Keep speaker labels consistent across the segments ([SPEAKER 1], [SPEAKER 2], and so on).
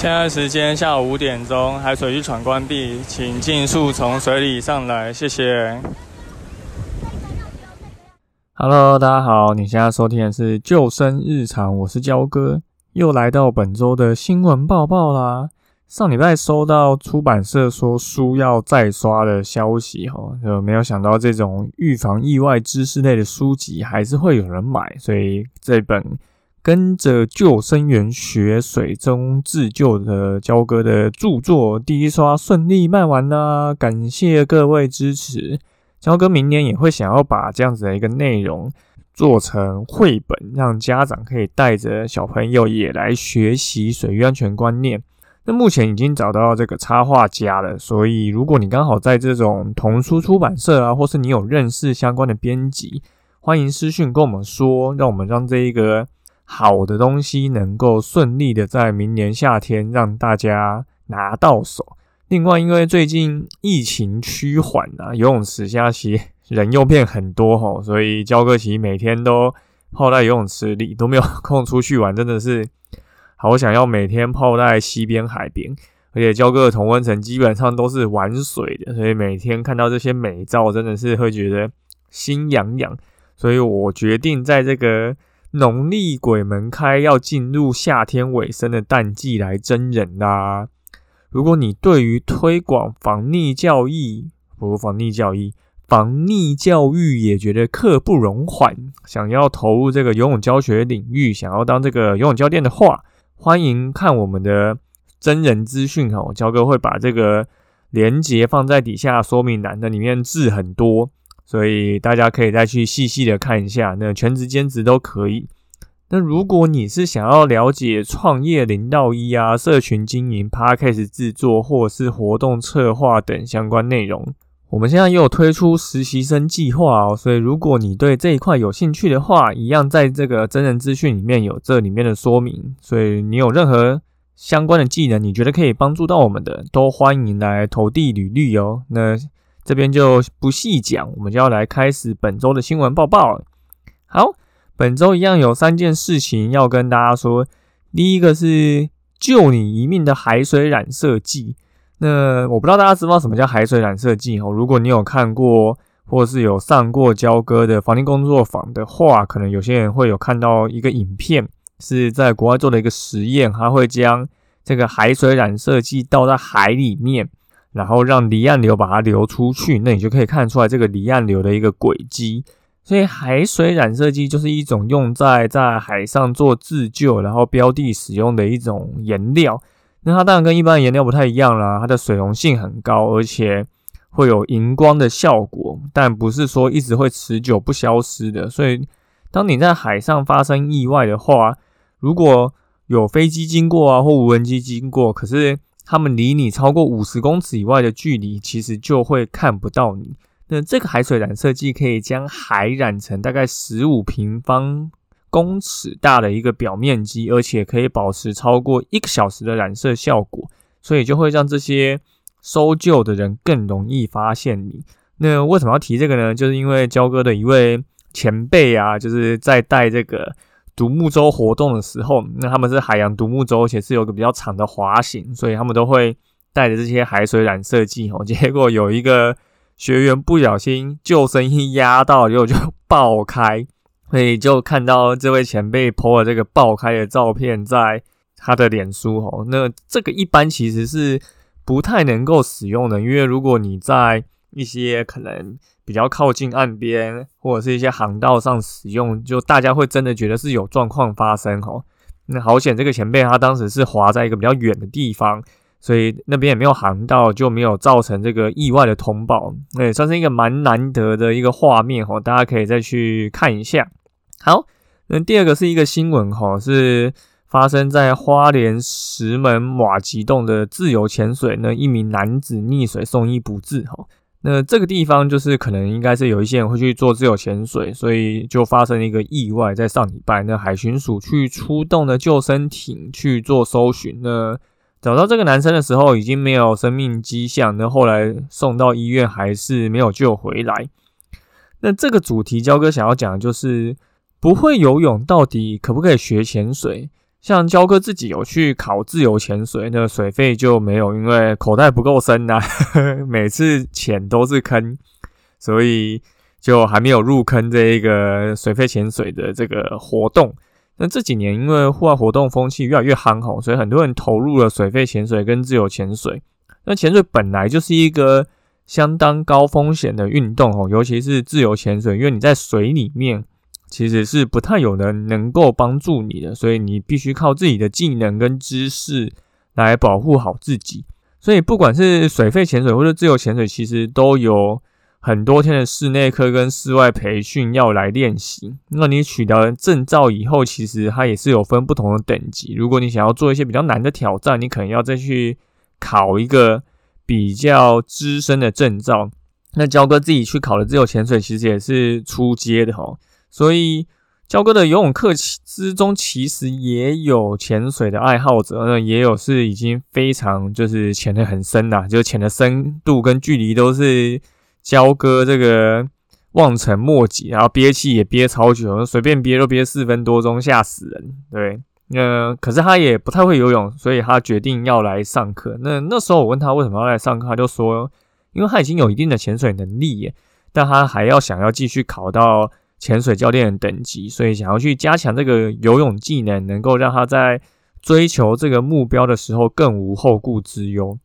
[SPEAKER 1] 现在时间下午五点钟，海水浴场关闭，请尽速从水里上来，谢谢。Hello，大家好，你现在收听的是救生日常，我是焦哥，又来到本周的新闻报报啦。上礼拜收到出版社说书要再刷的消息，哈，就没有想到这种预防意外知识类的书籍还是会有人买，所以这本。跟着救生员学水中自救的焦哥的著作第一刷顺利卖完啦，感谢各位支持。焦哥明年也会想要把这样子的一个内容做成绘本，让家长可以带着小朋友也来学习水域安全观念。那目前已经找到这个插画家了，所以如果你刚好在这种童书出版社啊，或是你有认识相关的编辑，欢迎私讯跟我们说，让我们让这一个。好的东西能够顺利的在明年夏天让大家拿到手。另外，因为最近疫情趋缓啊，游泳池现在其实人又变很多吼，所以焦哥其实每天都泡在游泳池里，都没有空出去玩，真的是好想要每天泡在西边海边。而且焦哥的同温层基本上都是玩水的，所以每天看到这些美照，真的是会觉得心痒痒。所以我决定在这个。农历鬼门开，要进入夏天尾声的淡季来真人啦。如果你对于推广防溺教育，不防溺教育，防溺教育也觉得刻不容缓，想要投入这个游泳教学领域，想要当这个游泳教练的话，欢迎看我们的真人资讯哈。我焦哥会把这个连接放在底下说明栏的，里面字很多。所以大家可以再去细细的看一下，那全职兼职都可以。那如果你是想要了解创业零到一啊、社群经营、Podcast 制作或是活动策划等相关内容，我们现在也有推出实习生计划哦。所以如果你对这一块有兴趣的话，一样在这个真人资讯里面有这里面的说明。所以你有任何相关的技能，你觉得可以帮助到我们的，都欢迎来投递履历哦。那。这边就不细讲，我们就要来开始本周的新闻报报了。好，本周一样有三件事情要跟大家说。第一个是救你一命的海水染色剂。那我不知道大家知不知道什么叫海水染色剂哦。如果你有看过或是有上过交哥的防溺工作坊的话，可能有些人会有看到一个影片，是在国外做的一个实验，他会将这个海水染色剂倒在海里面。然后让离岸流把它流出去，那你就可以看出来这个离岸流的一个轨迹。所以海水染色剂就是一种用在在海上做自救，然后标的使用的一种颜料。那它当然跟一般的颜料不太一样啦，它的水溶性很高，而且会有荧光的效果，但不是说一直会持久不消失的。所以当你在海上发生意外的话，如果有飞机经过啊，或无人机经过，可是他们离你超过五十公尺以外的距离，其实就会看不到你。那这个海水染色剂可以将海染成大概十五平方公尺大的一个表面积，而且可以保持超过一个小时的染色效果，所以就会让这些搜救的人更容易发现你。那为什么要提这个呢？就是因为焦哥的一位前辈啊，就是在带这个。独木舟活动的时候，那他们是海洋独木舟，而且是有个比较长的滑行，所以他们都会带着这些海水染色剂哦。结果有一个学员不小心救生衣压到，结果就爆开，所以就看到这位前辈 po 了这个爆开的照片在他的脸书哦。那这个一般其实是不太能够使用的，因为如果你在一些可能。比较靠近岸边或者是一些航道上使用，就大家会真的觉得是有状况发生哦。那好险，这个前辈他当时是滑在一个比较远的地方，所以那边也没有航道，就没有造成这个意外的通报。那也算是一个蛮难得的一个画面哦，大家可以再去看一下。好，那第二个是一个新闻哈，是发生在花莲石门马吉洞的自由潜水，那一名男子溺水送医不治。哈，那这个地方就是可能应该是有一些人会去做自由潜水，所以就发生了一个意外。在上礼拜，那海巡署去出动的救生艇去做搜寻，那找到这个男生的时候已经没有生命迹象，那后来送到医院还是没有救回来。那这个主题，焦哥想要讲的就是不会游泳到底可不可以学潜水？像焦哥自己有去考自由潜水，那水费就没有，因为口袋不够深呐，每次潜都是坑，所以就还没有入坑这一个水费潜水的这个活动。那这几年因为户外活动风气越来越夯吼，所以很多人投入了水费潜水跟自由潜水。那潜水本来就是一个相当高风险的运动哦，尤其是自由潜水，因为你在水里面。其实是不太有人能够帮助你的，所以你必须靠自己的技能跟知识来保护好自己。所以不管是水肺潜水或者自由潜水，其实都有很多天的室内课跟室外培训要来练习。那你取得证照以后，其实它也是有分不同的等级。如果你想要做一些比较难的挑战，你可能要再去考一个比较资深的证照。那焦哥自己去考的自由潜水，其实也是出阶的哈。所以，焦哥的游泳课之中，其实也有潜水的爱好者，那也有是已经非常就是潜的很深呐，就潜的深度跟距离都是焦哥这个望尘莫及，然后憋气也憋超久，随便憋都憋四分多钟，吓死人。对，那可是他也不太会游泳，所以他决定要来上课。那那时候我问他为什么要来上课，他就说，因为他已经有一定的潜水能力耶，但他还要想要继续考到。潜水教练等级，所以想要去加强这个游泳技能，能够让他在追求这个目标的时候更无后顾之忧。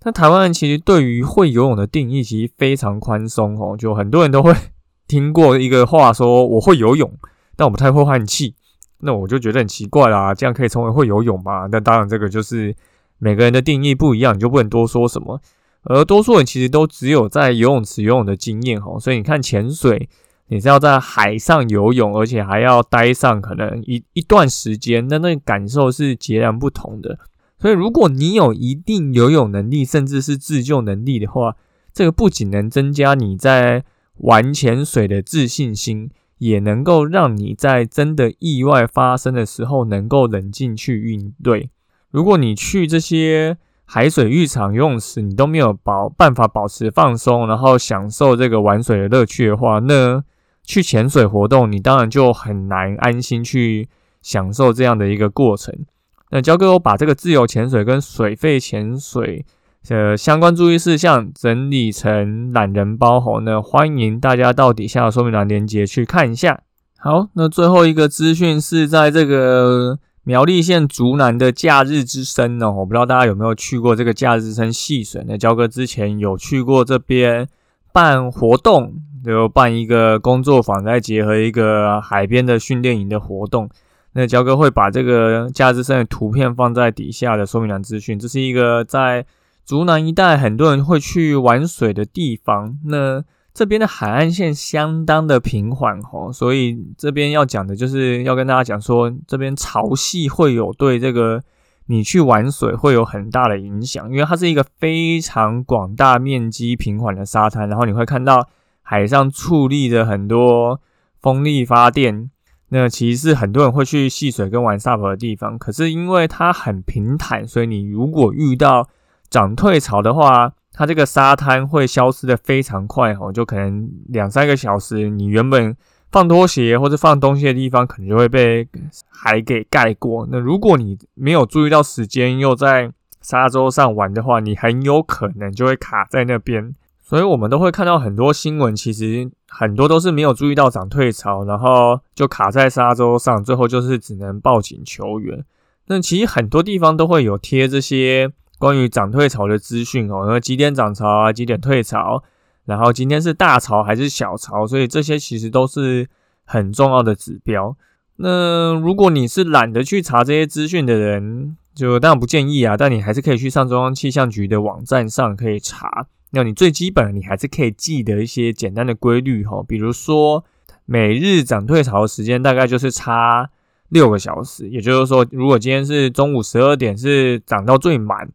[SPEAKER 1] 但台湾人其实对于会游泳的定义其实非常宽松哦，就很多人都会 听过一个话说我会游泳，但我不太会换气。那我就觉得很奇怪啦，这样可以成为会游泳吗？那当然，这个就是每个人的定义不一样，你就不能多说什么。而多数人其实都只有在游泳池游泳的经验哦，所以你看潜水。你是要在海上游泳，而且还要待上可能一一段时间，那那感受是截然不同的。所以，如果你有一定游泳能力，甚至是自救能力的话，这个不仅能增加你在玩潜水的自信心，也能够让你在真的意外发生的时候能够冷静去应对。如果你去这些海水浴场游泳池，你都没有保办法保持放松，然后享受这个玩水的乐趣的话，那去潜水活动，你当然就很难安心去享受这样的一个过程。那焦哥我把这个自由潜水跟水肺潜水的相关注意事项整理成懒人包吼，那欢迎大家到底下的说明栏链接去看一下。好，那最后一个资讯是在这个苗栗县竹南的假日之声呢，我不知道大家有没有去过这个假日之声戏水？那焦哥之前有去过这边办活动。就办一个工作坊，再结合一个海边的训练营的活动。那焦哥会把这个价值生的图片放在底下的说明栏资讯。这是一个在竹南一带很多人会去玩水的地方。那这边的海岸线相当的平缓哦，所以这边要讲的就是要跟大家讲说，这边潮汐会有对这个你去玩水会有很大的影响，因为它是一个非常广大面积平缓的沙滩，然后你会看到。海上矗立着很多风力发电，那其实是很多人会去戏水跟玩 SUP 的地方。可是因为它很平坦，所以你如果遇到涨退潮的话，它这个沙滩会消失的非常快哦，就可能两三个小时，你原本放拖鞋或者放东西的地方，可能就会被海给盖过。那如果你没有注意到时间，又在沙洲上玩的话，你很有可能就会卡在那边。所以我们都会看到很多新闻，其实很多都是没有注意到涨退潮，然后就卡在沙洲上，最后就是只能报警求援。那其实很多地方都会有贴这些关于涨退潮的资讯哦，那几点涨潮啊，几点退潮，然后今天是大潮还是小潮，所以这些其实都是很重要的指标。那如果你是懒得去查这些资讯的人，就当然不建议啊，但你还是可以去上中央气象局的网站上可以查。那你最基本，你还是可以记得一些简单的规律哈，比如说每日涨退潮的时间大概就是差六个小时。也就是说，如果今天是中午十二点是涨到最满，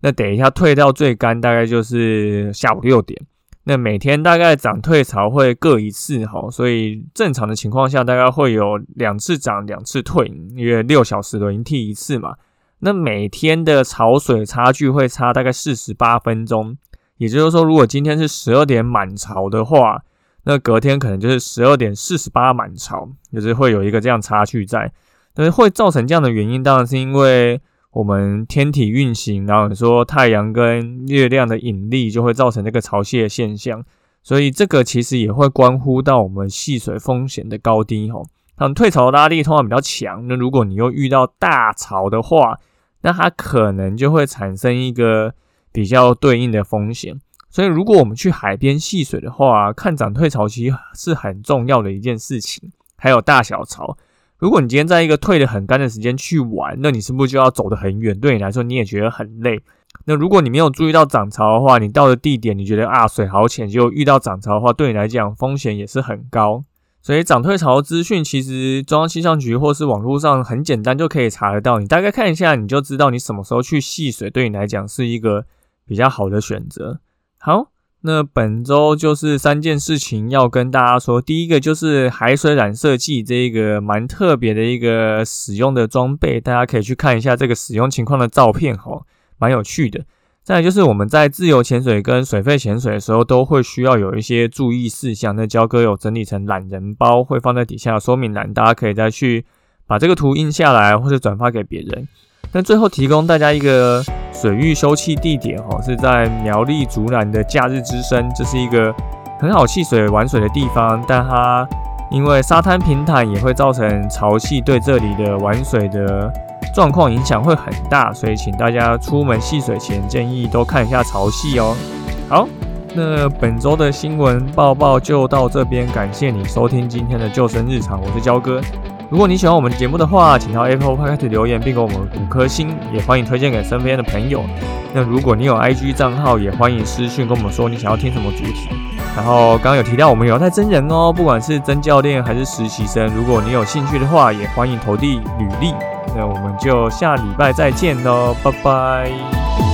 [SPEAKER 1] 那等一下退到最干，大概就是下午六点。那每天大概涨退潮会各一次哈，所以正常的情况下大概会有两次涨两次退，因为六小时轮替一次嘛。那每天的潮水差距会差大概四十八分钟，也就是说，如果今天是十二点满潮的话，那隔天可能就是十二点四十八满潮，就是会有一个这样差距在。但是会造成这样的原因，当然是因为。我们天体运行，然后你说太阳跟月亮的引力就会造成这个潮汐的现象，所以这个其实也会关乎到我们戏水风险的高低吼。那退潮的拉力通常比较强，那如果你又遇到大潮的话，那它可能就会产生一个比较对应的风险。所以如果我们去海边戏水的话，看涨退潮其实是很重要的一件事情，还有大小潮。如果你今天在一个退的很干的时间去玩，那你是不是就要走得很远？对你来说，你也觉得很累。那如果你没有注意到涨潮的话，你到的地点你觉得啊水好浅，就遇到涨潮的话，对你来讲风险也是很高。所以涨退潮资讯其实中央气象局或是网络上很简单就可以查得到，你大概看一下你就知道你什么时候去戏水，对你来讲是一个比较好的选择。好。那本周就是三件事情要跟大家说。第一个就是海水染色剂这一个蛮特别的一个使用的装备，大家可以去看一下这个使用情况的照片，哈，蛮有趣的。再来就是我们在自由潜水跟水肺潜水的时候，都会需要有一些注意事项。那焦哥有整理成懒人包，会放在底下说明栏，大家可以再去把这个图印下来，或者转发给别人。那最后提供大家一个。水域休憩地点哦，是在苗栗竹南的假日之声，这是一个很好戏水玩水的地方，但它因为沙滩平坦，也会造成潮汐对这里的玩水的状况影响会很大，所以请大家出门戏水前建议多看一下潮汐哦。好，那本周的新闻报报就到这边，感谢你收听今天的救生日常，我是焦哥。如果你喜欢我们节目的话，请到 Apple Podcast 留言并给我们五颗星，也欢迎推荐给身边的朋友。那如果你有 IG 账号，也欢迎私讯跟我们说你想要听什么主题。然后刚刚有提到我们有在真人哦，不管是真教练还是实习生，如果你有兴趣的话，也欢迎投递履历。那我们就下礼拜再见喽，拜拜。